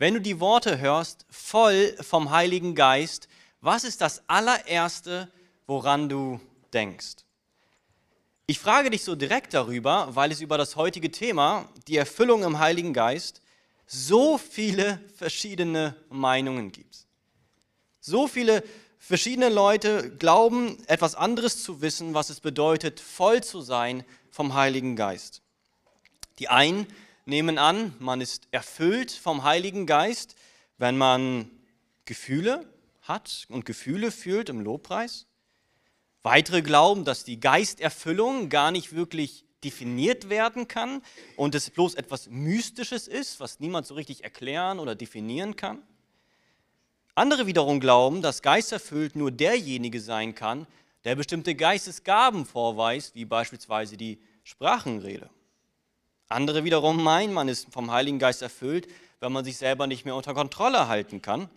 Wenn du die Worte hörst, voll vom Heiligen Geist, was ist das allererste, woran du denkst? Ich frage dich so direkt darüber, weil es über das heutige Thema, die Erfüllung im Heiligen Geist, so viele verschiedene Meinungen gibt. So viele verschiedene Leute glauben, etwas anderes zu wissen, was es bedeutet, voll zu sein vom Heiligen Geist. Die einen nehmen an, man ist erfüllt vom Heiligen Geist, wenn man Gefühle hat und Gefühle fühlt im Lobpreis. Weitere glauben, dass die Geisterfüllung gar nicht wirklich definiert werden kann und es bloß etwas Mystisches ist, was niemand so richtig erklären oder definieren kann. Andere wiederum glauben, dass geisterfüllt nur derjenige sein kann, der bestimmte Geistesgaben vorweist, wie beispielsweise die Sprachenrede. Andere wiederum meinen, man ist vom Heiligen Geist erfüllt, wenn man sich selber nicht mehr unter Kontrolle halten kann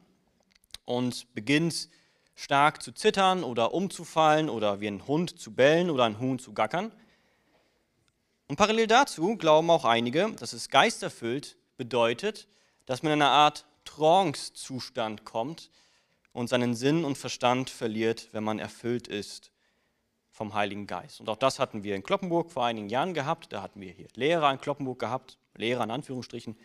und beginnt stark zu zittern oder umzufallen oder wie ein Hund zu bellen oder ein Huhn zu gackern. Und parallel dazu glauben auch einige, dass es geisterfüllt bedeutet, dass man in eine Art Trance-Zustand kommt und seinen Sinn und Verstand verliert, wenn man erfüllt ist vom Heiligen Geist. Und auch das hatten wir in Kloppenburg vor einigen Jahren gehabt. Da hatten wir hier Lehrer in Kloppenburg gehabt, Lehrer in Anführungsstrichen,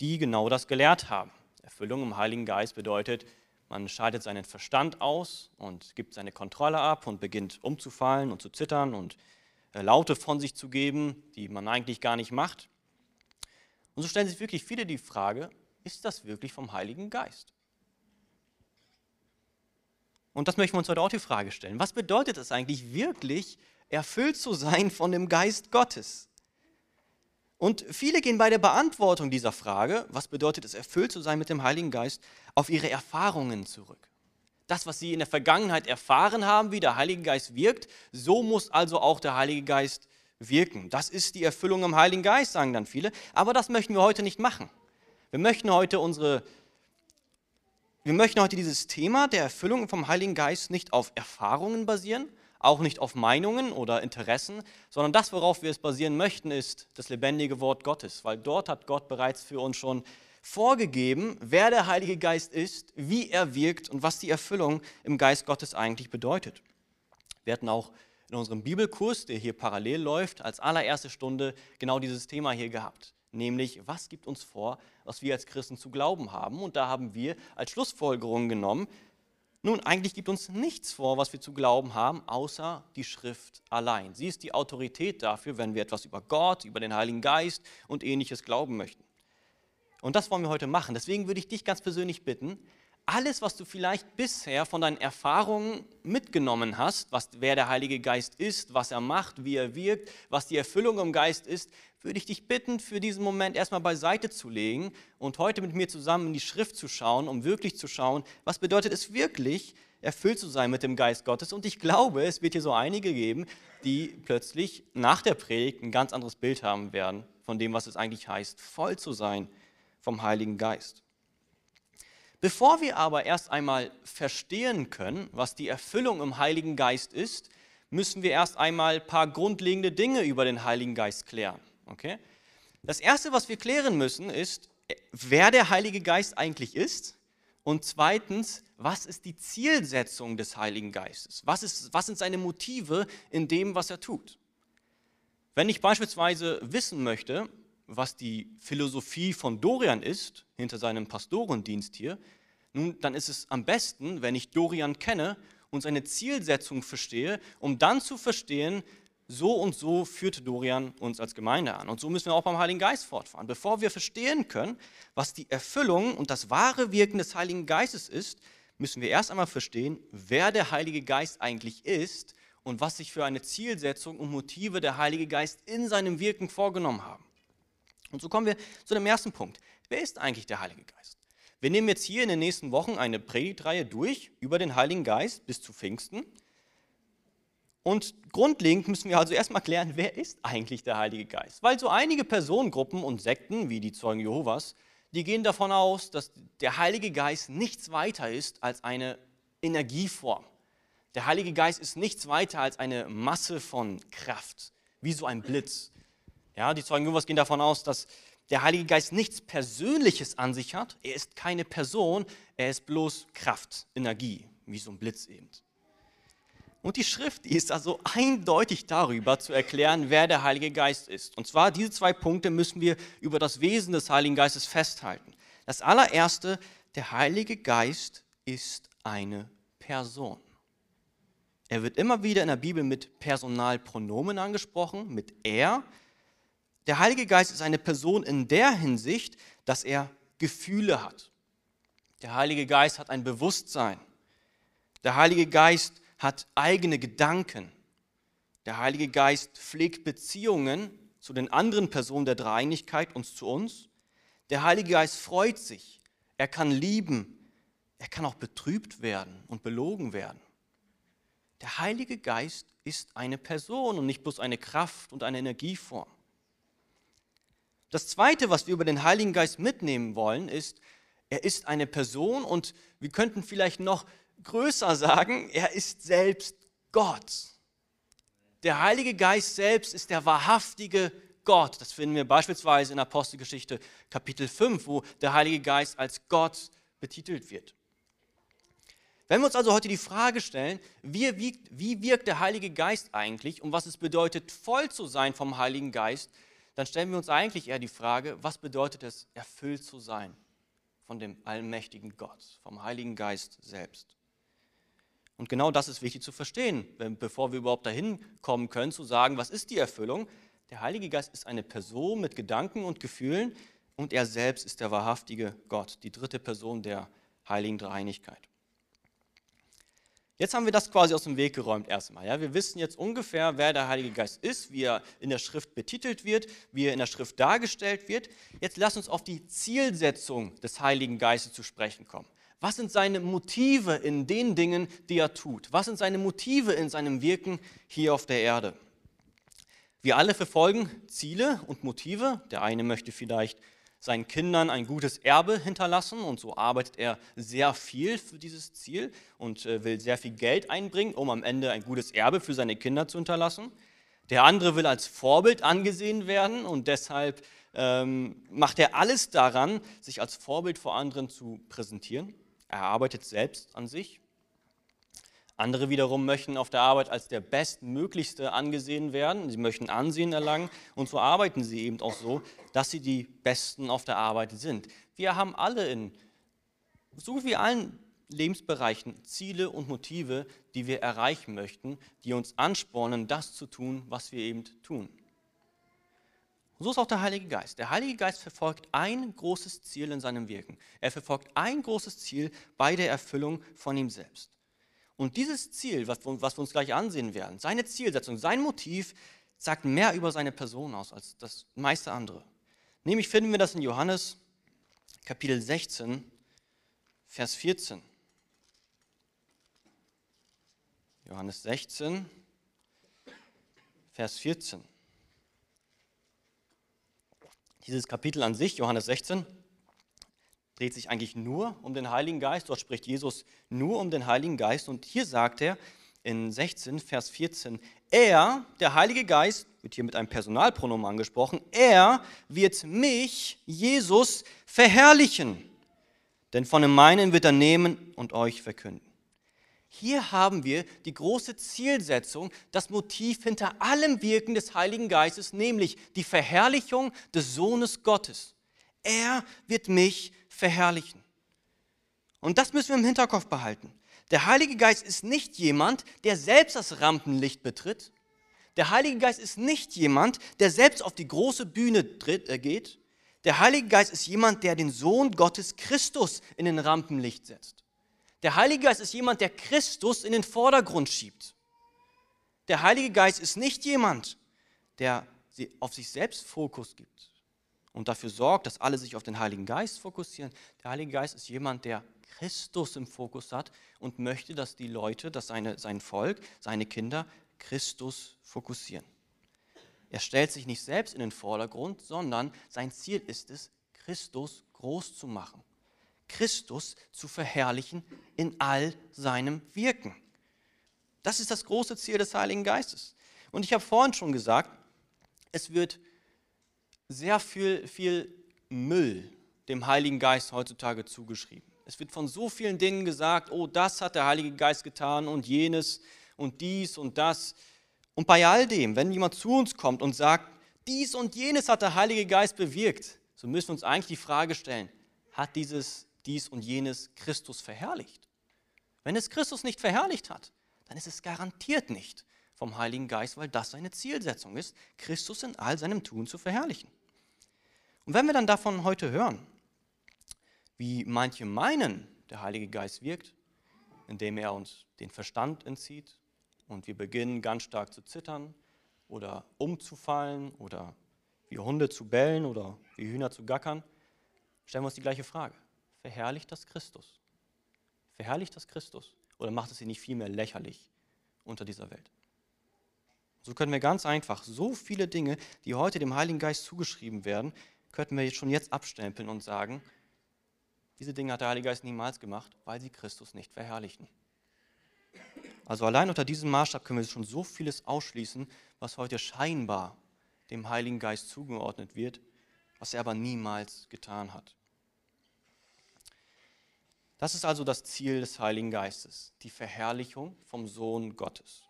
die genau das gelehrt haben. Erfüllung im Heiligen Geist bedeutet, man schaltet seinen Verstand aus und gibt seine Kontrolle ab und beginnt umzufallen und zu zittern und äh, Laute von sich zu geben, die man eigentlich gar nicht macht. Und so stellen sich wirklich viele die Frage, ist das wirklich vom Heiligen Geist? Und das möchten wir uns heute auch die Frage stellen. Was bedeutet es eigentlich wirklich, erfüllt zu sein von dem Geist Gottes? Und viele gehen bei der Beantwortung dieser Frage, was bedeutet es, erfüllt zu sein mit dem Heiligen Geist, auf ihre Erfahrungen zurück. Das, was sie in der Vergangenheit erfahren haben, wie der Heilige Geist wirkt, so muss also auch der Heilige Geist wirken. Das ist die Erfüllung im Heiligen Geist, sagen dann viele. Aber das möchten wir heute nicht machen. Wir möchten heute unsere wir möchten heute dieses Thema der Erfüllung vom Heiligen Geist nicht auf Erfahrungen basieren, auch nicht auf Meinungen oder Interessen, sondern das, worauf wir es basieren möchten, ist das lebendige Wort Gottes, weil dort hat Gott bereits für uns schon vorgegeben, wer der Heilige Geist ist, wie er wirkt und was die Erfüllung im Geist Gottes eigentlich bedeutet. Wir hatten auch in unserem Bibelkurs, der hier parallel läuft, als allererste Stunde genau dieses Thema hier gehabt nämlich was gibt uns vor, was wir als Christen zu glauben haben. Und da haben wir als Schlussfolgerung genommen, nun, eigentlich gibt uns nichts vor, was wir zu glauben haben, außer die Schrift allein. Sie ist die Autorität dafür, wenn wir etwas über Gott, über den Heiligen Geist und ähnliches glauben möchten. Und das wollen wir heute machen. Deswegen würde ich dich ganz persönlich bitten, alles, was du vielleicht bisher von deinen Erfahrungen mitgenommen hast, was, wer der Heilige Geist ist, was er macht, wie er wirkt, was die Erfüllung im Geist ist, würde ich dich bitten, für diesen Moment erstmal beiseite zu legen und heute mit mir zusammen in die Schrift zu schauen, um wirklich zu schauen, was bedeutet es wirklich, erfüllt zu sein mit dem Geist Gottes. Und ich glaube, es wird hier so einige geben, die plötzlich nach der Predigt ein ganz anderes Bild haben werden von dem, was es eigentlich heißt, voll zu sein vom Heiligen Geist. Bevor wir aber erst einmal verstehen können, was die Erfüllung im Heiligen Geist ist, müssen wir erst einmal ein paar grundlegende Dinge über den Heiligen Geist klären. Okay? Das Erste, was wir klären müssen, ist, wer der Heilige Geist eigentlich ist und zweitens, was ist die Zielsetzung des Heiligen Geistes? Was, ist, was sind seine Motive in dem, was er tut? Wenn ich beispielsweise wissen möchte, was die Philosophie von Dorian ist, hinter seinem Pastorendienst hier, nun, dann ist es am besten, wenn ich Dorian kenne und seine Zielsetzung verstehe, um dann zu verstehen, so und so führt Dorian uns als Gemeinde an. Und so müssen wir auch beim Heiligen Geist fortfahren. Bevor wir verstehen können, was die Erfüllung und das wahre Wirken des Heiligen Geistes ist, müssen wir erst einmal verstehen, wer der Heilige Geist eigentlich ist und was sich für eine Zielsetzung und Motive der Heilige Geist in seinem Wirken vorgenommen haben. Und so kommen wir zu dem ersten Punkt. Wer ist eigentlich der Heilige Geist? Wir nehmen jetzt hier in den nächsten Wochen eine Predigtreihe durch über den Heiligen Geist bis zu Pfingsten. Und grundlegend müssen wir also erstmal klären, wer ist eigentlich der Heilige Geist? Weil so einige Personengruppen und Sekten, wie die Zeugen Jehovas, die gehen davon aus, dass der Heilige Geist nichts weiter ist als eine Energieform. Der Heilige Geist ist nichts weiter als eine Masse von Kraft, wie so ein Blitz. Ja, die Zeugen Jehovas gehen davon aus, dass der Heilige Geist nichts Persönliches an sich hat. Er ist keine Person, er ist bloß Kraft, Energie, wie so ein Blitz eben. Und die Schrift die ist also eindeutig darüber zu erklären, wer der Heilige Geist ist. Und zwar diese zwei Punkte müssen wir über das Wesen des Heiligen Geistes festhalten. Das allererste, der Heilige Geist ist eine Person. Er wird immer wieder in der Bibel mit Personalpronomen angesprochen, mit er. Der Heilige Geist ist eine Person in der Hinsicht, dass er Gefühle hat. Der Heilige Geist hat ein Bewusstsein. Der Heilige Geist hat eigene Gedanken. Der Heilige Geist pflegt Beziehungen zu den anderen Personen der Dreieinigkeit und zu uns. Der Heilige Geist freut sich. Er kann lieben. Er kann auch betrübt werden und belogen werden. Der Heilige Geist ist eine Person und nicht bloß eine Kraft und eine Energieform. Das Zweite, was wir über den Heiligen Geist mitnehmen wollen, ist, er ist eine Person und wir könnten vielleicht noch größer sagen, er ist selbst Gott. Der Heilige Geist selbst ist der wahrhaftige Gott. Das finden wir beispielsweise in Apostelgeschichte Kapitel 5, wo der Heilige Geist als Gott betitelt wird. Wenn wir uns also heute die Frage stellen, wie wirkt, wie wirkt der Heilige Geist eigentlich und was es bedeutet, voll zu sein vom Heiligen Geist, dann stellen wir uns eigentlich eher die Frage, was bedeutet es, erfüllt zu sein von dem allmächtigen Gott, vom Heiligen Geist selbst. Und genau das ist wichtig zu verstehen, bevor wir überhaupt dahin kommen können, zu sagen, was ist die Erfüllung? Der Heilige Geist ist eine Person mit Gedanken und Gefühlen und er selbst ist der wahrhaftige Gott, die dritte Person der heiligen Dreieinigkeit. Jetzt haben wir das quasi aus dem Weg geräumt erstmal. Ja? Wir wissen jetzt ungefähr, wer der Heilige Geist ist, wie er in der Schrift betitelt wird, wie er in der Schrift dargestellt wird. Jetzt lass uns auf die Zielsetzung des Heiligen Geistes zu sprechen kommen. Was sind seine Motive in den Dingen, die er tut? Was sind seine Motive in seinem Wirken hier auf der Erde? Wir alle verfolgen Ziele und Motive. Der eine möchte vielleicht seinen Kindern ein gutes Erbe hinterlassen und so arbeitet er sehr viel für dieses Ziel und äh, will sehr viel Geld einbringen, um am Ende ein gutes Erbe für seine Kinder zu hinterlassen. Der andere will als Vorbild angesehen werden und deshalb ähm, macht er alles daran, sich als Vorbild vor anderen zu präsentieren. Er arbeitet selbst an sich. Andere wiederum möchten auf der Arbeit als der Bestmöglichste angesehen werden. Sie möchten Ansehen erlangen und so arbeiten sie eben auch so, dass sie die Besten auf der Arbeit sind. Wir haben alle in so wie allen Lebensbereichen Ziele und Motive, die wir erreichen möchten, die uns anspornen, das zu tun, was wir eben tun. So ist auch der Heilige Geist. Der Heilige Geist verfolgt ein großes Ziel in seinem Wirken. Er verfolgt ein großes Ziel bei der Erfüllung von ihm selbst. Und dieses Ziel, was wir, was wir uns gleich ansehen werden, seine Zielsetzung, sein Motiv, sagt mehr über seine Person aus als das meiste andere. Nämlich finden wir das in Johannes Kapitel 16, Vers 14. Johannes 16, Vers 14. Dieses Kapitel an sich, Johannes 16, dreht sich eigentlich nur um den Heiligen Geist. Dort spricht Jesus nur um den Heiligen Geist. Und hier sagt er in 16, Vers 14, er, der Heilige Geist, wird hier mit einem Personalpronomen angesprochen, er wird mich, Jesus, verherrlichen. Denn von dem meinen wird er nehmen und euch verkünden. Hier haben wir die große Zielsetzung, das Motiv hinter allem Wirken des Heiligen Geistes, nämlich die Verherrlichung des Sohnes Gottes. Er wird mich verherrlichen. Und das müssen wir im Hinterkopf behalten. Der Heilige Geist ist nicht jemand, der selbst das Rampenlicht betritt. Der Heilige Geist ist nicht jemand, der selbst auf die große Bühne tritt, äh, geht. Der Heilige Geist ist jemand, der den Sohn Gottes Christus in den Rampenlicht setzt. Der Heilige Geist ist jemand, der Christus in den Vordergrund schiebt. Der Heilige Geist ist nicht jemand, der auf sich selbst Fokus gibt und dafür sorgt, dass alle sich auf den Heiligen Geist fokussieren. Der Heilige Geist ist jemand, der Christus im Fokus hat und möchte, dass die Leute, dass seine, sein Volk, seine Kinder Christus fokussieren. Er stellt sich nicht selbst in den Vordergrund, sondern sein Ziel ist es, Christus groß zu machen. Christus zu verherrlichen in all seinem Wirken. Das ist das große Ziel des Heiligen Geistes. Und ich habe vorhin schon gesagt, es wird sehr viel, viel Müll dem Heiligen Geist heutzutage zugeschrieben. Es wird von so vielen Dingen gesagt, oh, das hat der Heilige Geist getan und jenes und dies und das. Und bei all dem, wenn jemand zu uns kommt und sagt, dies und jenes hat der Heilige Geist bewirkt, so müssen wir uns eigentlich die Frage stellen, hat dieses, dies und jenes Christus verherrlicht? Wenn es Christus nicht verherrlicht hat, dann ist es garantiert nicht vom Heiligen Geist, weil das seine Zielsetzung ist, Christus in all seinem Tun zu verherrlichen. Und wenn wir dann davon heute hören, wie manche meinen, der Heilige Geist wirkt, indem er uns den Verstand entzieht und wir beginnen ganz stark zu zittern oder umzufallen oder wie Hunde zu bellen oder wie Hühner zu gackern, stellen wir uns die gleiche Frage. Verherrlicht das Christus? Verherrlicht das Christus? Oder macht es sie nicht vielmehr lächerlich unter dieser Welt? So können wir ganz einfach so viele Dinge, die heute dem Heiligen Geist zugeschrieben werden, könnten wir jetzt schon jetzt abstempeln und sagen, diese Dinge hat der Heilige Geist niemals gemacht, weil sie Christus nicht verherrlichten. Also allein unter diesem Maßstab können wir schon so vieles ausschließen, was heute scheinbar dem Heiligen Geist zugeordnet wird, was er aber niemals getan hat. Das ist also das Ziel des Heiligen Geistes, die Verherrlichung vom Sohn Gottes.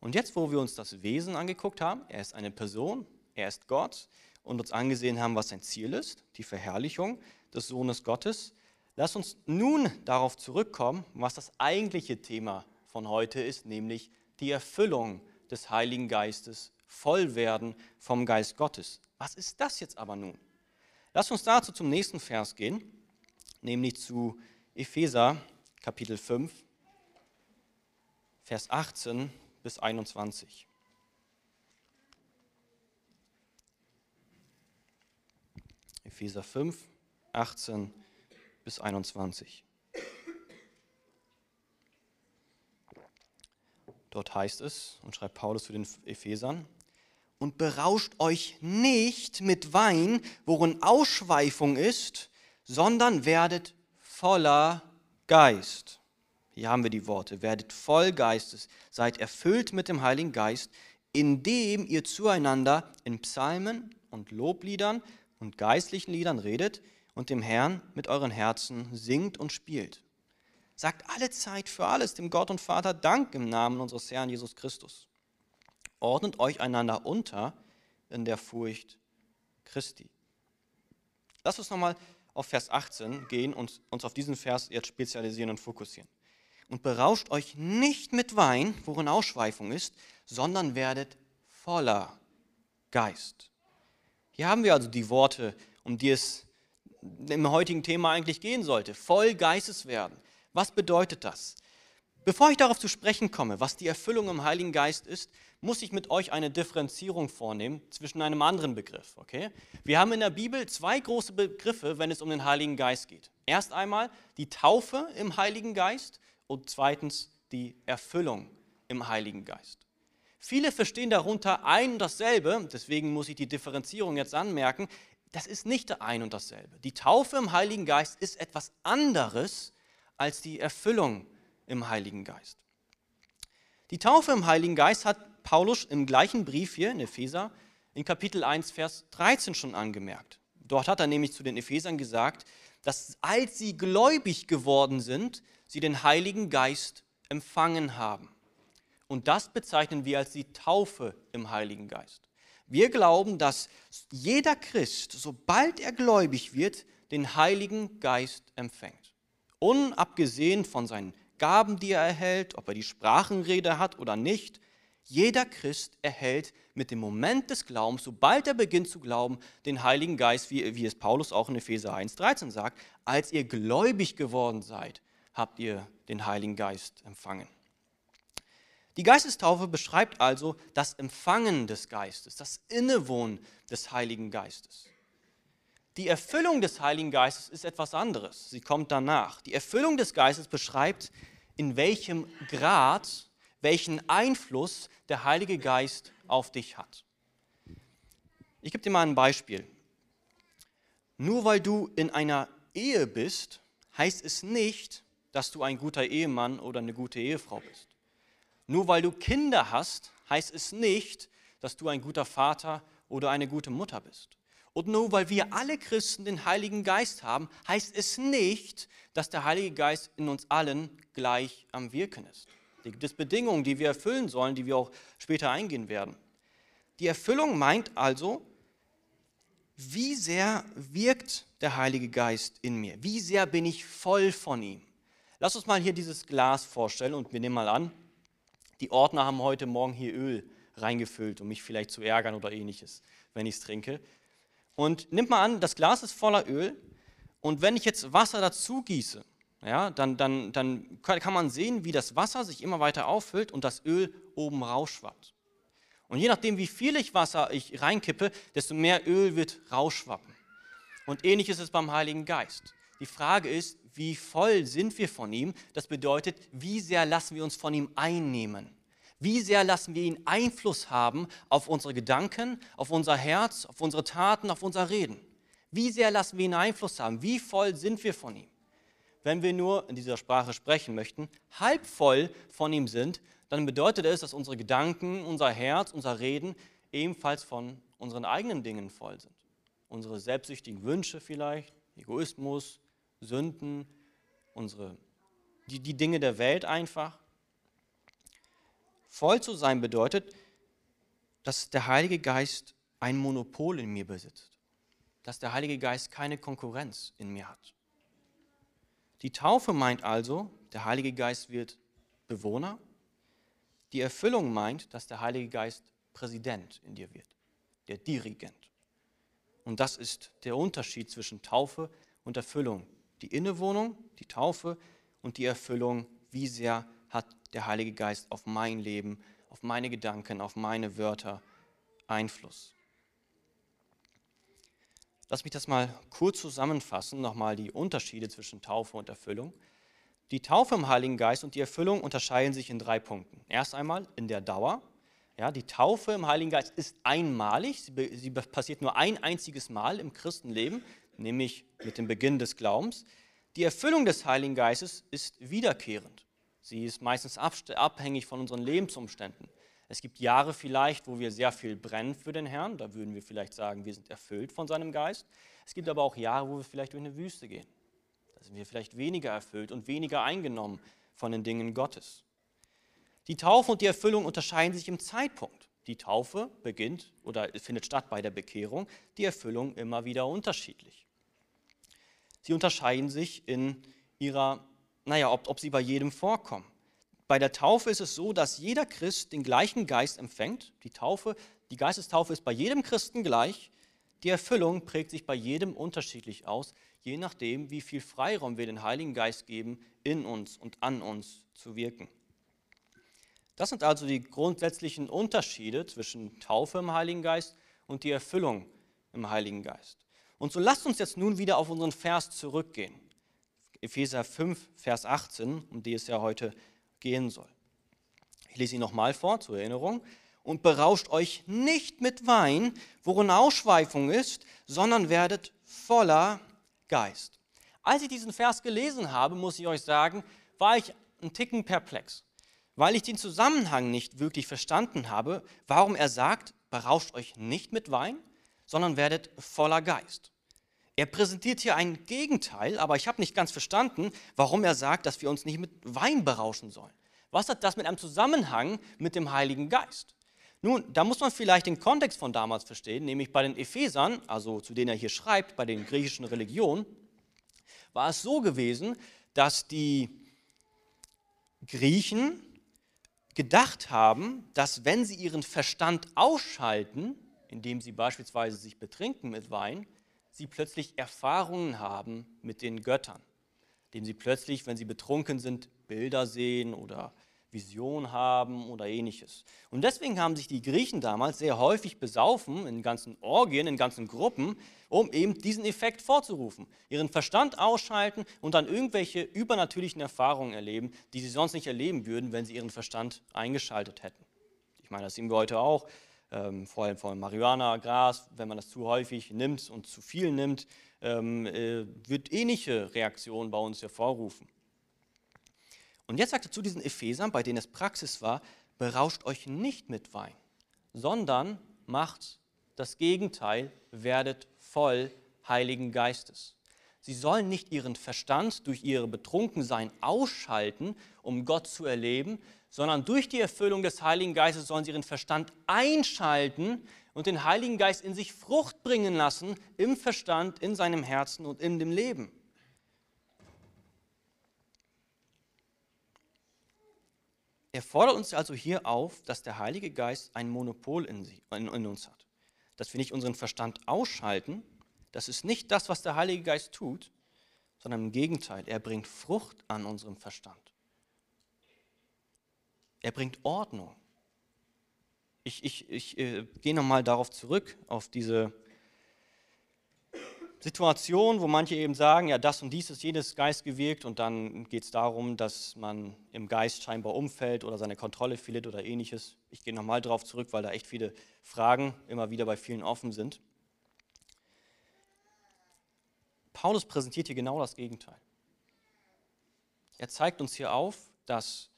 Und jetzt, wo wir uns das Wesen angeguckt haben, er ist eine Person, er ist Gott und uns angesehen haben, was sein Ziel ist, die Verherrlichung des Sohnes Gottes, lass uns nun darauf zurückkommen, was das eigentliche Thema von heute ist, nämlich die Erfüllung des Heiligen Geistes, voll werden vom Geist Gottes. Was ist das jetzt aber nun? Lass uns dazu zum nächsten Vers gehen, nämlich zu Epheser Kapitel 5, Vers 18 bis 21. Epheser 5, 18 bis 21. Dort heißt es, und schreibt Paulus zu den Ephesern, und berauscht euch nicht mit Wein, worin Ausschweifung ist, sondern werdet voller Geist. Hier haben wir die Worte, werdet voll Geistes, seid erfüllt mit dem Heiligen Geist, indem ihr zueinander in Psalmen und Lobliedern und geistlichen Liedern redet und dem Herrn mit euren Herzen singt und spielt. Sagt alle Zeit für alles dem Gott und Vater Dank im Namen unseres Herrn Jesus Christus. Ordnet euch einander unter in der Furcht Christi. Lass uns nochmal auf Vers 18 gehen und uns auf diesen Vers jetzt spezialisieren und fokussieren. Und berauscht euch nicht mit Wein, worin Ausschweifung ist, sondern werdet voller Geist. Hier haben wir also die Worte, um die es im heutigen Thema eigentlich gehen sollte. Voll Geistes werden. Was bedeutet das? Bevor ich darauf zu sprechen komme, was die Erfüllung im Heiligen Geist ist, muss ich mit euch eine Differenzierung vornehmen zwischen einem anderen Begriff. Okay? Wir haben in der Bibel zwei große Begriffe, wenn es um den Heiligen Geist geht. Erst einmal die Taufe im Heiligen Geist und zweitens die Erfüllung im Heiligen Geist. Viele verstehen darunter ein und dasselbe, deswegen muss ich die Differenzierung jetzt anmerken das ist nicht ein und dasselbe. Die Taufe im Heiligen Geist ist etwas anderes als die Erfüllung im Heiligen Geist. Die Taufe im Heiligen Geist hat Paulus im gleichen Brief hier in Epheser in Kapitel 1, Vers 13 schon angemerkt. Dort hat er nämlich zu den Ephesern gesagt, dass als sie gläubig geworden sind, sie den Heiligen Geist empfangen haben. Und das bezeichnen wir als die Taufe im Heiligen Geist. Wir glauben, dass jeder Christ, sobald er gläubig wird, den Heiligen Geist empfängt. Unabgesehen von seinen Gaben, die er erhält, ob er die Sprachenrede hat oder nicht, jeder Christ erhält mit dem Moment des Glaubens, sobald er beginnt zu glauben, den Heiligen Geist, wie, wie es Paulus auch in Epheser 1,13 sagt, als ihr gläubig geworden seid, habt ihr den Heiligen Geist empfangen. Die Geistestaufe beschreibt also das Empfangen des Geistes, das Innewohnen des Heiligen Geistes. Die Erfüllung des Heiligen Geistes ist etwas anderes. Sie kommt danach. Die Erfüllung des Geistes beschreibt, in welchem Grad, welchen Einfluss der Heilige Geist auf dich hat. Ich gebe dir mal ein Beispiel. Nur weil du in einer Ehe bist, heißt es nicht, dass du ein guter Ehemann oder eine gute Ehefrau bist. Nur weil du Kinder hast, heißt es nicht, dass du ein guter Vater oder eine gute Mutter bist. Und nur weil wir alle Christen den Heiligen Geist haben, heißt es nicht, dass der Heilige Geist in uns allen gleich am Wirken ist. Da gibt es Bedingungen, die wir erfüllen sollen, die wir auch später eingehen werden. Die Erfüllung meint also, wie sehr wirkt der Heilige Geist in mir? Wie sehr bin ich voll von ihm? Lass uns mal hier dieses Glas vorstellen und wir nehmen mal an, die Ordner haben heute Morgen hier Öl reingefüllt, um mich vielleicht zu ärgern oder ähnliches, wenn ich es trinke. Und nimm mal an, das Glas ist voller Öl und wenn ich jetzt Wasser dazu gieße, ja, dann, dann, dann kann man sehen, wie das Wasser sich immer weiter auffüllt und das Öl oben rausschwappt. Und je nachdem, wie viel ich Wasser ich reinkippe, desto mehr Öl wird rausschwappen. Und ähnlich ist es beim Heiligen Geist. Die Frage ist, wie voll sind wir von ihm? Das bedeutet, wie sehr lassen wir uns von ihm einnehmen? Wie sehr lassen wir ihn Einfluss haben auf unsere Gedanken, auf unser Herz, auf unsere Taten, auf unser Reden? Wie sehr lassen wir ihn Einfluss haben? Wie voll sind wir von ihm? Wenn wir nur in dieser Sprache sprechen möchten, halb voll von ihm sind, dann bedeutet es, dass unsere Gedanken, unser Herz, unser Reden ebenfalls von unseren eigenen Dingen voll sind. Unsere selbstsüchtigen Wünsche vielleicht, Egoismus, Sünden, unsere, die, die Dinge der Welt einfach. Voll zu sein bedeutet, dass der Heilige Geist ein Monopol in mir besitzt, dass der Heilige Geist keine Konkurrenz in mir hat. Die Taufe meint also, der Heilige Geist wird Bewohner. Die Erfüllung meint, dass der Heilige Geist Präsident in dir wird, der Dirigent. Und das ist der Unterschied zwischen Taufe und Erfüllung. Die Innewohnung, die Taufe und die Erfüllung, wie sehr hat der Heilige Geist auf mein Leben, auf meine Gedanken, auf meine Wörter Einfluss. Lass mich das mal kurz zusammenfassen, nochmal die Unterschiede zwischen Taufe und Erfüllung. Die Taufe im Heiligen Geist und die Erfüllung unterscheiden sich in drei Punkten. Erst einmal in der Dauer. Ja, die Taufe im Heiligen Geist ist einmalig, sie, sie passiert nur ein einziges Mal im Christenleben, nämlich mit dem Beginn des Glaubens. Die Erfüllung des Heiligen Geistes ist wiederkehrend. Sie ist meistens abhängig von unseren Lebensumständen. Es gibt Jahre vielleicht, wo wir sehr viel brennen für den Herrn. Da würden wir vielleicht sagen, wir sind erfüllt von seinem Geist. Es gibt aber auch Jahre, wo wir vielleicht durch eine Wüste gehen. Da sind wir vielleicht weniger erfüllt und weniger eingenommen von den Dingen Gottes. Die Taufe und die Erfüllung unterscheiden sich im Zeitpunkt. Die Taufe beginnt oder findet statt bei der Bekehrung, die Erfüllung immer wieder unterschiedlich. Sie unterscheiden sich in ihrer naja, ob, ob sie bei jedem vorkommen. Bei der Taufe ist es so, dass jeder Christ den gleichen Geist empfängt. Die Taufe, die Geistestaufe ist bei jedem Christen gleich. Die Erfüllung prägt sich bei jedem unterschiedlich aus, je nachdem, wie viel Freiraum wir den Heiligen Geist geben, in uns und an uns zu wirken. Das sind also die grundsätzlichen Unterschiede zwischen Taufe im Heiligen Geist und die Erfüllung im Heiligen Geist. Und so lasst uns jetzt nun wieder auf unseren Vers zurückgehen. Epheser 5, Vers 18, um die es ja heute gehen soll. Ich lese ihn nochmal vor zur Erinnerung. Und berauscht euch nicht mit Wein, worin Ausschweifung ist, sondern werdet voller Geist. Als ich diesen Vers gelesen habe, muss ich euch sagen, war ich ein Ticken perplex, weil ich den Zusammenhang nicht wirklich verstanden habe, warum er sagt, berauscht euch nicht mit Wein, sondern werdet voller Geist. Er präsentiert hier ein Gegenteil, aber ich habe nicht ganz verstanden, warum er sagt, dass wir uns nicht mit Wein berauschen sollen. Was hat das mit einem Zusammenhang mit dem Heiligen Geist? Nun, da muss man vielleicht den Kontext von damals verstehen, nämlich bei den Ephesern, also zu denen er hier schreibt, bei den griechischen Religionen, war es so gewesen, dass die Griechen gedacht haben, dass wenn sie ihren Verstand ausschalten, indem sie beispielsweise sich betrinken mit Wein, sie plötzlich Erfahrungen haben mit den Göttern, indem sie plötzlich, wenn sie betrunken sind, Bilder sehen oder Vision haben oder ähnliches. Und deswegen haben sich die Griechen damals sehr häufig besaufen, in ganzen Orgien, in ganzen Gruppen, um eben diesen Effekt vorzurufen. Ihren Verstand ausschalten und dann irgendwelche übernatürlichen Erfahrungen erleben, die sie sonst nicht erleben würden, wenn sie ihren Verstand eingeschaltet hätten. Ich meine, das sehen wir heute auch ähm, vor allem von Marihuana, Gras, wenn man das zu häufig nimmt und zu viel nimmt, ähm, äh, wird ähnliche Reaktionen bei uns hervorrufen. Und jetzt sagt er zu diesen Ephesern, bei denen es Praxis war, berauscht euch nicht mit Wein, sondern macht das Gegenteil, werdet voll Heiligen Geistes. Sie sollen nicht ihren Verstand durch ihre Betrunkensein ausschalten, um Gott zu erleben, sondern durch die Erfüllung des Heiligen Geistes sollen sie ihren Verstand einschalten und den Heiligen Geist in sich Frucht bringen lassen, im Verstand, in seinem Herzen und in dem Leben. Er fordert uns also hier auf, dass der Heilige Geist ein Monopol in, sie, in, in uns hat. Dass wir nicht unseren Verstand ausschalten, das ist nicht das, was der Heilige Geist tut, sondern im Gegenteil, er bringt Frucht an unserem Verstand. Er bringt Ordnung. Ich, ich, ich äh, gehe nochmal darauf zurück, auf diese Situation, wo manche eben sagen, ja, das und dies ist jedes Geist gewirkt und dann geht es darum, dass man im Geist scheinbar umfällt oder seine Kontrolle verliert oder ähnliches. Ich gehe nochmal darauf zurück, weil da echt viele Fragen immer wieder bei vielen offen sind. Paulus präsentiert hier genau das Gegenteil. Er zeigt uns hier auf, dass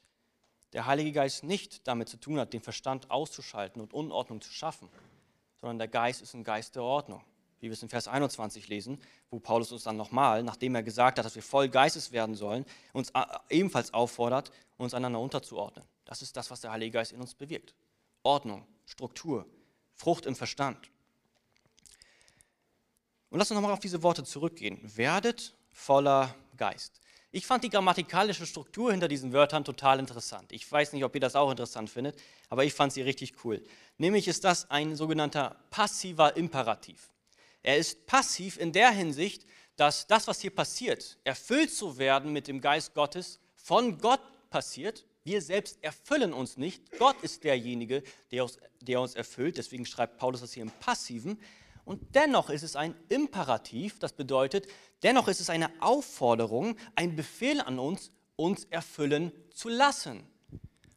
der Heilige Geist nicht damit zu tun hat, den Verstand auszuschalten und Unordnung zu schaffen, sondern der Geist ist ein Geist der Ordnung, wie wir es in Vers 21 lesen, wo Paulus uns dann nochmal, nachdem er gesagt hat, dass wir voll Geistes werden sollen, uns ebenfalls auffordert, uns einander unterzuordnen. Das ist das, was der Heilige Geist in uns bewirkt. Ordnung, Struktur, Frucht im Verstand. Und lass uns nochmal auf diese Worte zurückgehen. Werdet voller Geist. Ich fand die grammatikalische Struktur hinter diesen Wörtern total interessant. Ich weiß nicht, ob ihr das auch interessant findet, aber ich fand sie richtig cool. Nämlich ist das ein sogenannter passiver Imperativ. Er ist passiv in der Hinsicht, dass das, was hier passiert, erfüllt zu werden mit dem Geist Gottes, von Gott passiert. Wir selbst erfüllen uns nicht. Gott ist derjenige, der uns, erfüllt. Deswegen schreibt Paulus das hier im Passiven. Und dennoch ist es ein Imperativ, das bedeutet, dennoch ist es eine Aufforderung, ein Befehl an uns, uns erfüllen zu lassen.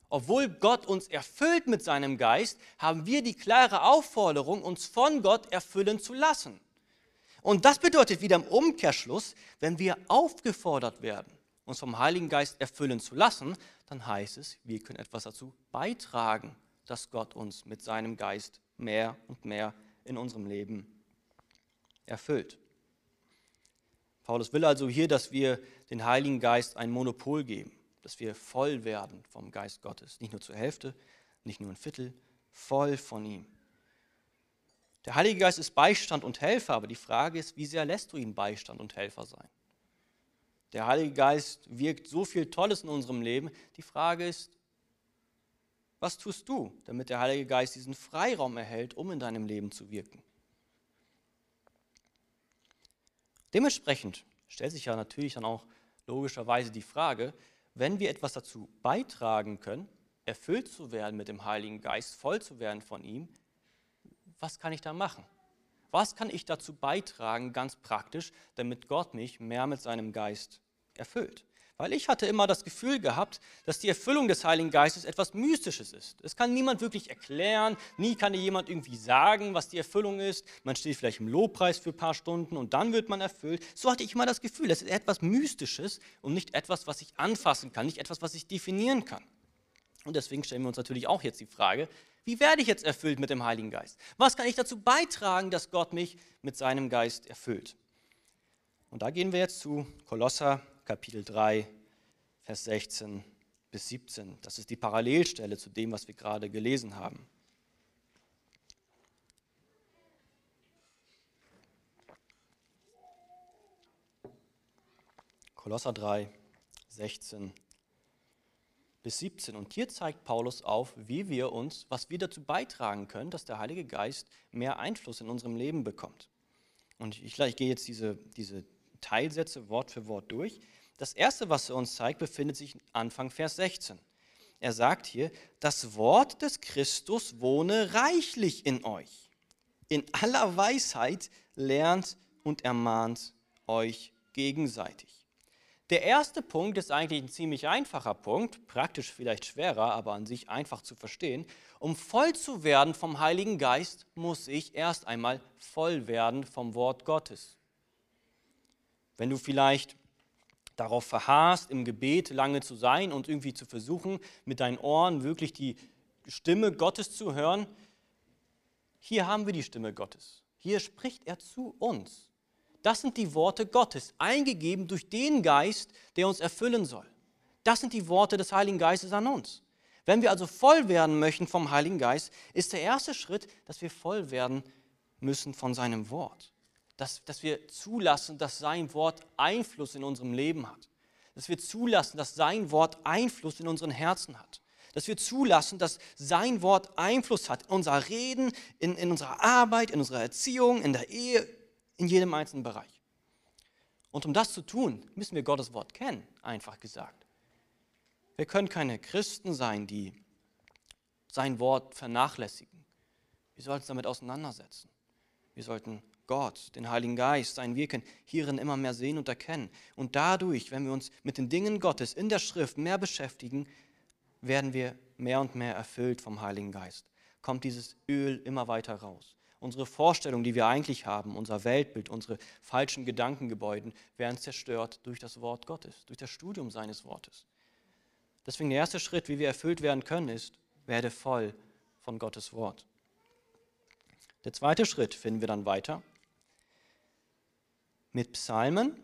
Obwohl Gott uns erfüllt mit seinem Geist, haben wir die klare Aufforderung, uns von Gott erfüllen zu lassen. Und das bedeutet wieder im Umkehrschluss, wenn wir aufgefordert werden, uns vom Heiligen Geist erfüllen zu lassen, dann heißt es, wir können etwas dazu beitragen, dass Gott uns mit seinem Geist mehr und mehr erfüllt in unserem Leben erfüllt. Paulus will also hier, dass wir den Heiligen Geist ein Monopol geben, dass wir voll werden vom Geist Gottes. Nicht nur zur Hälfte, nicht nur ein Viertel, voll von ihm. Der Heilige Geist ist Beistand und Helfer, aber die Frage ist, wie sehr lässt du ihn Beistand und Helfer sein? Der Heilige Geist wirkt so viel Tolles in unserem Leben. Die Frage ist, was tust du, damit der Heilige Geist diesen Freiraum erhält, um in deinem Leben zu wirken? Dementsprechend stellt sich ja natürlich dann auch logischerweise die Frage, wenn wir etwas dazu beitragen können, erfüllt zu werden mit dem Heiligen Geist, voll zu werden von ihm, was kann ich da machen? Was kann ich dazu beitragen, ganz praktisch, damit Gott mich mehr mit seinem Geist erfüllt? Weil ich hatte immer das Gefühl gehabt, dass die Erfüllung des Heiligen Geistes etwas Mystisches ist. Es kann niemand wirklich erklären, nie kann dir jemand irgendwie sagen, was die Erfüllung ist. Man steht vielleicht im Lobpreis für ein paar Stunden und dann wird man erfüllt. So hatte ich immer das Gefühl, es ist etwas Mystisches und nicht etwas, was ich anfassen kann, nicht etwas, was ich definieren kann. Und deswegen stellen wir uns natürlich auch jetzt die Frage, wie werde ich jetzt erfüllt mit dem Heiligen Geist? Was kann ich dazu beitragen, dass Gott mich mit seinem Geist erfüllt? Und da gehen wir jetzt zu Kolosser Kapitel 3, Vers 16 bis 17. Das ist die Parallelstelle zu dem, was wir gerade gelesen haben. Kolosser 3, 16 bis 17. Und hier zeigt Paulus auf, wie wir uns, was wir dazu beitragen können, dass der Heilige Geist mehr Einfluss in unserem Leben bekommt. Und ich, ich gehe jetzt diese, diese Teilsätze Wort für Wort durch. Das erste, was er uns zeigt, befindet sich Anfang Vers 16. Er sagt hier, das Wort des Christus wohne reichlich in euch. In aller Weisheit lernt und ermahnt euch gegenseitig. Der erste Punkt ist eigentlich ein ziemlich einfacher Punkt, praktisch vielleicht schwerer, aber an sich einfach zu verstehen. Um voll zu werden vom Heiligen Geist, muss ich erst einmal voll werden vom Wort Gottes. Wenn du vielleicht darauf verharrst, im Gebet lange zu sein und irgendwie zu versuchen, mit deinen Ohren wirklich die Stimme Gottes zu hören, Hier haben wir die Stimme Gottes. Hier spricht er zu uns. Das sind die Worte Gottes, eingegeben durch den Geist, der uns erfüllen soll. Das sind die Worte des Heiligen Geistes an uns. Wenn wir also voll werden möchten vom Heiligen Geist, ist der erste Schritt, dass wir voll werden müssen von seinem Wort. Dass, dass wir zulassen, dass sein Wort Einfluss in unserem Leben hat. Dass wir zulassen, dass sein Wort Einfluss in unseren Herzen hat. Dass wir zulassen, dass sein Wort Einfluss hat in unser Reden, in, in unserer Arbeit, in unserer Erziehung, in der Ehe, in jedem einzelnen Bereich. Und um das zu tun, müssen wir Gottes Wort kennen, einfach gesagt. Wir können keine Christen sein, die sein Wort vernachlässigen. Wir sollten uns damit auseinandersetzen. Wir sollten Gott, den Heiligen Geist, sein Wirken hierin immer mehr sehen und erkennen. Und dadurch, wenn wir uns mit den Dingen Gottes in der Schrift mehr beschäftigen, werden wir mehr und mehr erfüllt vom Heiligen Geist. Kommt dieses Öl immer weiter raus. Unsere Vorstellungen, die wir eigentlich haben, unser Weltbild, unsere falschen Gedankengebäuden werden zerstört durch das Wort Gottes, durch das Studium seines Wortes. Deswegen der erste Schritt, wie wir erfüllt werden können, ist, werde voll von Gottes Wort. Der zweite Schritt finden wir dann weiter. Mit Psalmen,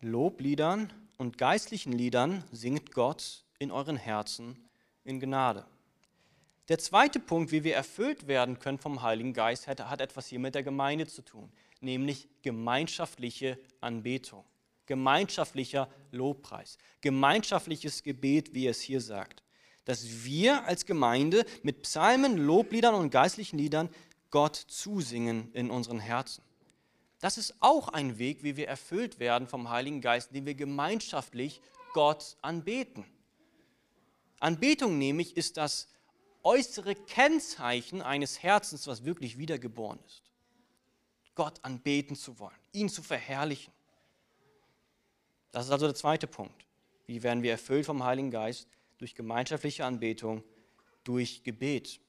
Lobliedern und geistlichen Liedern singt Gott in euren Herzen in Gnade. Der zweite Punkt, wie wir erfüllt werden können vom Heiligen Geist, hat, etwas hier mit der Gemeinde zu tun, nämlich gemeinschaftliche Anbetung, gemeinschaftlicher Lobpreis, gemeinschaftliches Gebet, wie es hier sagt. Dass wir als Gemeinde mit Psalmen, Lobliedern und geistlichen Liedern Gott zusingen in unseren Herzen. Das ist auch ein Weg, wie wir erfüllt werden vom Heiligen Geist, indem wir gemeinschaftlich Gott anbeten. Anbetung nämlich ist das äußere Kennzeichen eines Herzens, was wirklich wiedergeboren ist. Gott anbeten zu wollen, ihn zu verherrlichen. Das ist also der zweite Punkt. Wie werden wir erfüllt vom Heiligen Geist? Durch gemeinschaftliche Anbetung, durch Gebet.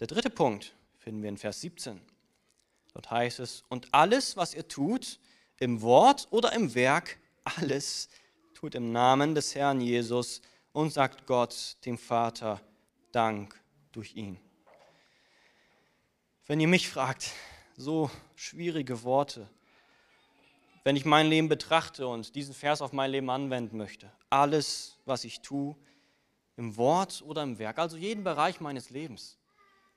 Der dritte Punkt finden wir in Vers 17. Dort heißt es, und alles, was ihr tut, im Wort oder im Werk, alles tut im Namen des Herrn Jesus und sagt Gott, dem Vater, Dank durch ihn. Wenn ihr mich fragt, so schwierige Worte, wenn ich mein Leben betrachte und diesen Vers auf mein Leben anwenden möchte, alles, was ich tue, im Wort oder im Werk, also jeden Bereich meines Lebens,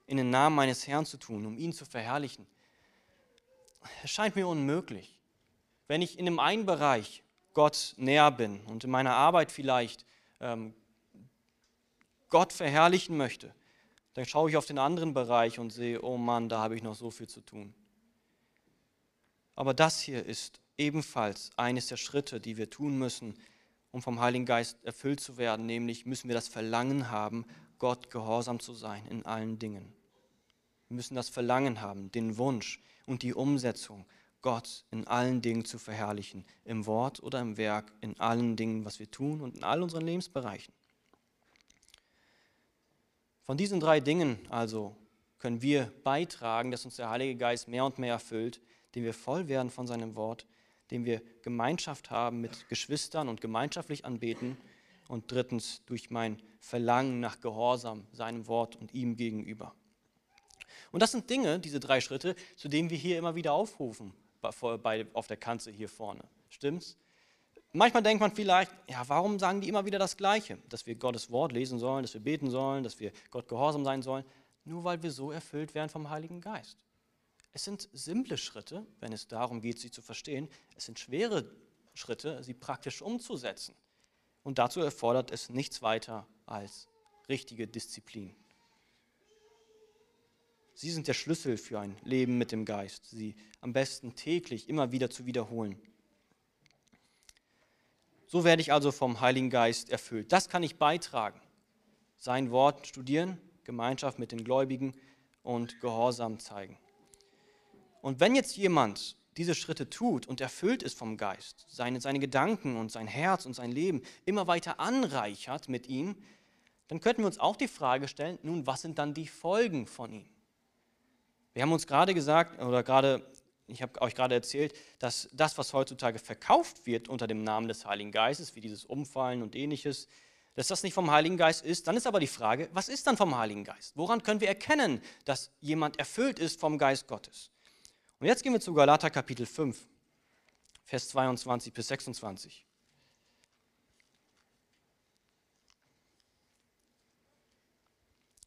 in den Namen meines Herrn zu tun, um ihn zu verherrlichen, es scheint mir unmöglich. Wenn ich in dem einen Bereich Gott näher bin und in meiner Arbeit vielleicht ähm, Gott verherrlichen möchte, dann schaue ich auf den anderen Bereich und sehe, oh Mann, da habe ich noch so viel zu tun. Aber das hier ist ebenfalls eines der Schritte, die wir tun müssen, um vom Heiligen Geist erfüllt zu werden, nämlich müssen wir das Verlangen haben, Gott gehorsam zu sein in allen Dingen. Wir müssen das Verlangen haben, den Wunsch und die Umsetzung, Gott in allen Dingen zu verherrlichen, im Wort oder im Werk, in allen Dingen, was wir tun und in all unseren Lebensbereichen. Von diesen drei Dingen also können wir beitragen, dass uns der Heilige Geist mehr und mehr erfüllt, dem wir voll werden von seinem Wort, dem wir Gemeinschaft haben mit Geschwistern und gemeinschaftlich anbeten und drittens durch mein Verlangen nach Gehorsam seinem Wort und ihm gegenüber. Und das sind Dinge, diese drei Schritte, zu denen wir hier immer wieder aufrufen, auf der Kanzel hier vorne. Stimmt's? Manchmal denkt man vielleicht, ja, warum sagen die immer wieder das Gleiche? Dass wir Gottes Wort lesen sollen, dass wir beten sollen, dass wir Gott gehorsam sein sollen. Nur weil wir so erfüllt werden vom Heiligen Geist. Es sind simple Schritte, wenn es darum geht, sie zu verstehen. Es sind schwere Schritte, sie praktisch umzusetzen. Und dazu erfordert es nichts weiter als richtige Disziplin. Sie sind der Schlüssel für ein Leben mit dem Geist, sie am besten täglich immer wieder zu wiederholen. So werde ich also vom Heiligen Geist erfüllt. Das kann ich beitragen. Sein Wort studieren, Gemeinschaft mit den Gläubigen und Gehorsam zeigen. Und wenn jetzt jemand diese Schritte tut und erfüllt ist vom Geist, seine, seine Gedanken und sein Herz und sein Leben immer weiter anreichert mit ihm, dann könnten wir uns auch die Frage stellen, nun, was sind dann die Folgen von ihm? Wir haben uns gerade gesagt, oder gerade ich habe euch gerade erzählt, dass das, was heutzutage verkauft wird unter dem Namen des Heiligen Geistes, wie dieses Umfallen und ähnliches, dass das nicht vom Heiligen Geist ist, dann ist aber die Frage, was ist dann vom Heiligen Geist? Woran können wir erkennen, dass jemand erfüllt ist vom Geist Gottes? Und jetzt gehen wir zu Galater Kapitel 5, Vers 22 bis 26.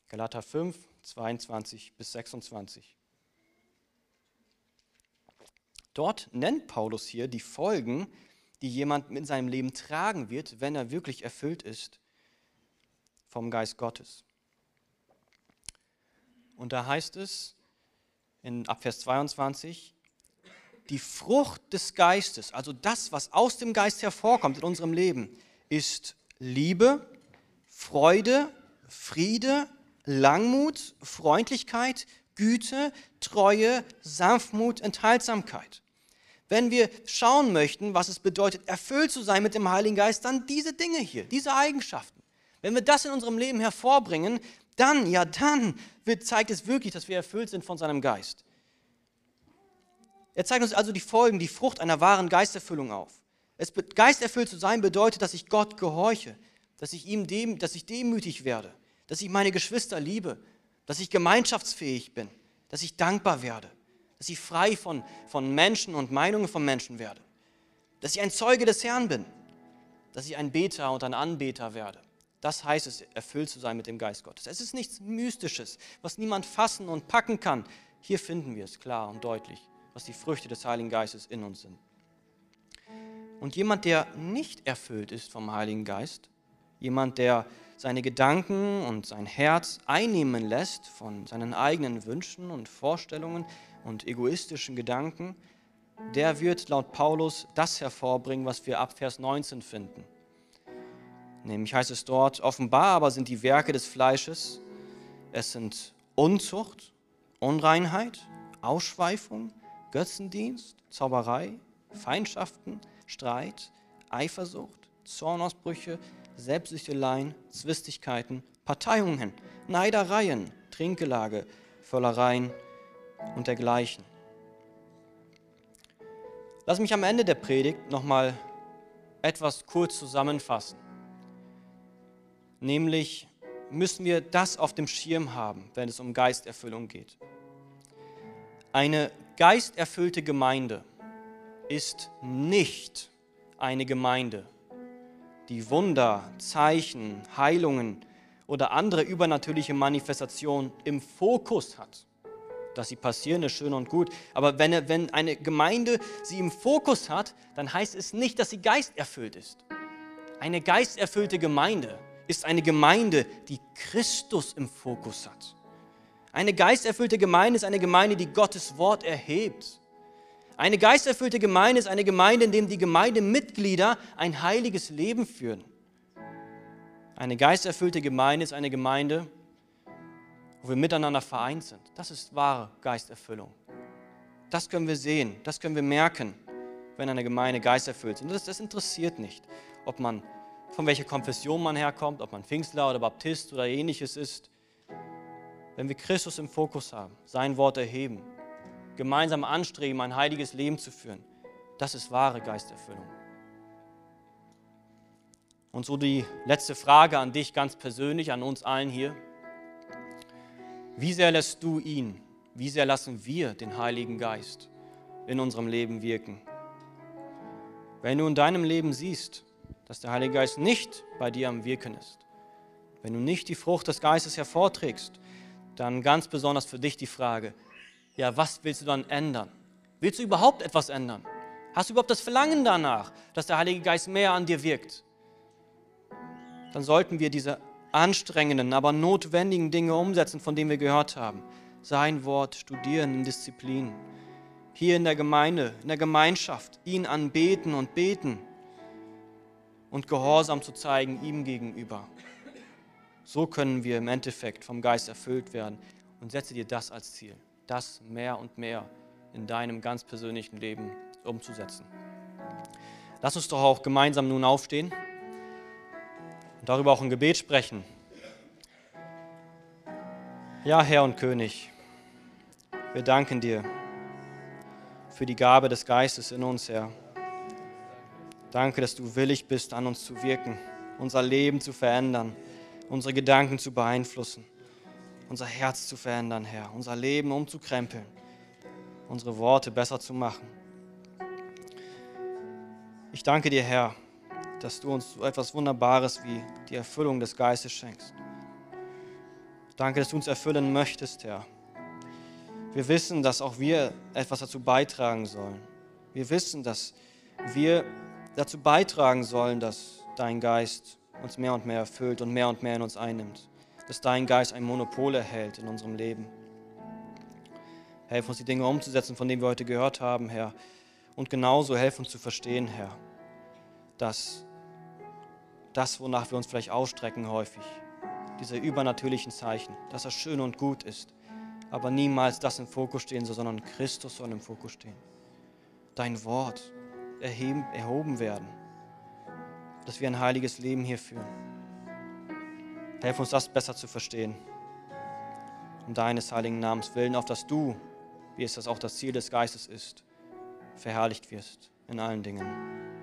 Galater 5, 22 bis 26. Dort nennt Paulus hier die Folgen, die jemand in seinem Leben tragen wird, wenn er wirklich erfüllt ist vom Geist Gottes. Und da heißt es in Abvers 22, die Frucht des Geistes, also das, was aus dem Geist hervorkommt in unserem Leben, ist Liebe, Freude, Friede, Langmut, Freundlichkeit, Güte, Treue, Sanftmut, Enthaltsamkeit. Wenn wir schauen möchten, was es bedeutet, erfüllt zu sein mit dem Heiligen Geist, dann diese Dinge hier, diese Eigenschaften. Wenn wir das in unserem Leben hervorbringen, dann, ja dann, wird, zeigt es wirklich, dass wir erfüllt sind von seinem Geist. Er zeigt uns also die Folgen, die Frucht einer wahren Geisterfüllung auf. Es, geisterfüllt zu sein bedeutet, dass ich Gott gehorche, dass ich, ihm dem, dass ich demütig werde, dass ich meine Geschwister liebe, dass ich gemeinschaftsfähig bin, dass ich dankbar werde, dass ich frei von, von Menschen und Meinungen von Menschen werde, dass ich ein Zeuge des Herrn bin, dass ich ein Beter und ein Anbeter werde. Das heißt es, erfüllt zu sein mit dem Geist Gottes. Es ist nichts Mystisches, was niemand fassen und packen kann. Hier finden wir es klar und deutlich, was die Früchte des Heiligen Geistes in uns sind. Und jemand, der nicht erfüllt ist vom Heiligen Geist, jemand, der seine Gedanken und sein Herz einnehmen lässt von seinen eigenen Wünschen und Vorstellungen und egoistischen Gedanken, der wird laut Paulus das hervorbringen, was wir ab Vers 19 finden. Nämlich heißt es dort, offenbar aber sind die Werke des Fleisches, es sind Unzucht, Unreinheit, Ausschweifung, Götzendienst, Zauberei, Feindschaften, Streit, Eifersucht, Zornausbrüche, Selbstsüchteleien, Zwistigkeiten, Parteiungen, Neidereien, Trinkgelage, Völlereien und dergleichen. Lass mich am Ende der Predigt nochmal etwas kurz zusammenfassen. Nämlich müssen wir das auf dem Schirm haben, wenn es um Geisterfüllung geht. Eine geisterfüllte Gemeinde ist nicht eine Gemeinde, die Wunder, Zeichen, Heilungen oder andere übernatürliche Manifestationen im Fokus hat. Dass sie passieren, ist schön und gut. Aber wenn, wenn eine Gemeinde sie im Fokus hat, dann heißt es nicht, dass sie geisterfüllt ist. Eine geisterfüllte Gemeinde ist eine Gemeinde, die Christus im Fokus hat. Eine geisterfüllte Gemeinde ist eine Gemeinde, die Gottes Wort erhebt eine geisterfüllte Gemeinde ist eine Gemeinde, in der die Gemeindemitglieder ein heiliges Leben führen. Eine geisterfüllte Gemeinde ist eine Gemeinde, wo wir miteinander vereint sind. Das ist wahre Geisterfüllung. Das können wir sehen, das können wir merken, wenn eine Gemeinde geisterfüllt ist. Und das, das interessiert nicht, ob man von welcher Konfession man herkommt, ob man Pfingstler oder Baptist oder ähnliches ist. Wenn wir Christus im Fokus haben, sein Wort erheben, gemeinsam anstreben, ein heiliges Leben zu führen. Das ist wahre Geisterfüllung. Und so die letzte Frage an dich ganz persönlich, an uns allen hier. Wie sehr lässt du ihn, wie sehr lassen wir den Heiligen Geist in unserem Leben wirken? Wenn du in deinem Leben siehst, dass der Heilige Geist nicht bei dir am Wirken ist, wenn du nicht die Frucht des Geistes hervorträgst, dann ganz besonders für dich die Frage, ja, was willst du dann ändern? Willst du überhaupt etwas ändern? Hast du überhaupt das Verlangen danach, dass der Heilige Geist mehr an dir wirkt? Dann sollten wir diese anstrengenden, aber notwendigen Dinge umsetzen, von denen wir gehört haben. Sein Wort studieren in Disziplin. Hier in der Gemeinde, in der Gemeinschaft, ihn anbeten und beten und Gehorsam zu zeigen ihm gegenüber. So können wir im Endeffekt vom Geist erfüllt werden und setze dir das als Ziel das mehr und mehr in deinem ganz persönlichen Leben umzusetzen. Lass uns doch auch gemeinsam nun aufstehen und darüber auch ein Gebet sprechen. Ja, Herr und König, wir danken dir für die Gabe des Geistes in uns, Herr. Danke, dass du willig bist, an uns zu wirken. unser Leben zu verändern, unsere Gedanken zu beeinflussen, unser Herz zu verändern, Herr, unser Leben umzukrempeln, unsere Worte besser zu machen. Ich danke dir, Herr, dass du uns so etwas Wunderbares wie die Erfüllung des Geistes schenkst. Danke, dass du uns erfüllen möchtest, Herr. Wir wissen, dass auch wir etwas dazu beitragen sollen. Wir wissen, dass wir dazu beitragen sollen, dass dein Geist uns mehr und mehr erfüllt und mehr und mehr in uns einnimmt. Dass dein Geist ein Monopol erhält in unserem Leben. Helf uns, die Dinge umzusetzen, von denen wir heute gehört haben, Herr. Und genauso helf uns zu verstehen, Herr, dass das, wonach wir uns vielleicht ausstrecken häufig, diese übernatürlichen Zeichen, dass das schön und gut ist, aber niemals das im Fokus stehen soll, sondern Christus soll im Fokus stehen. Dein Wort erheben, erhoben werden, dass wir ein heiliges Leben hier führen. Helf uns das besser zu verstehen. Um deines heiligen Namens willen, auf dass du, wie es das auch das Ziel des Geistes ist, verherrlicht wirst in allen Dingen.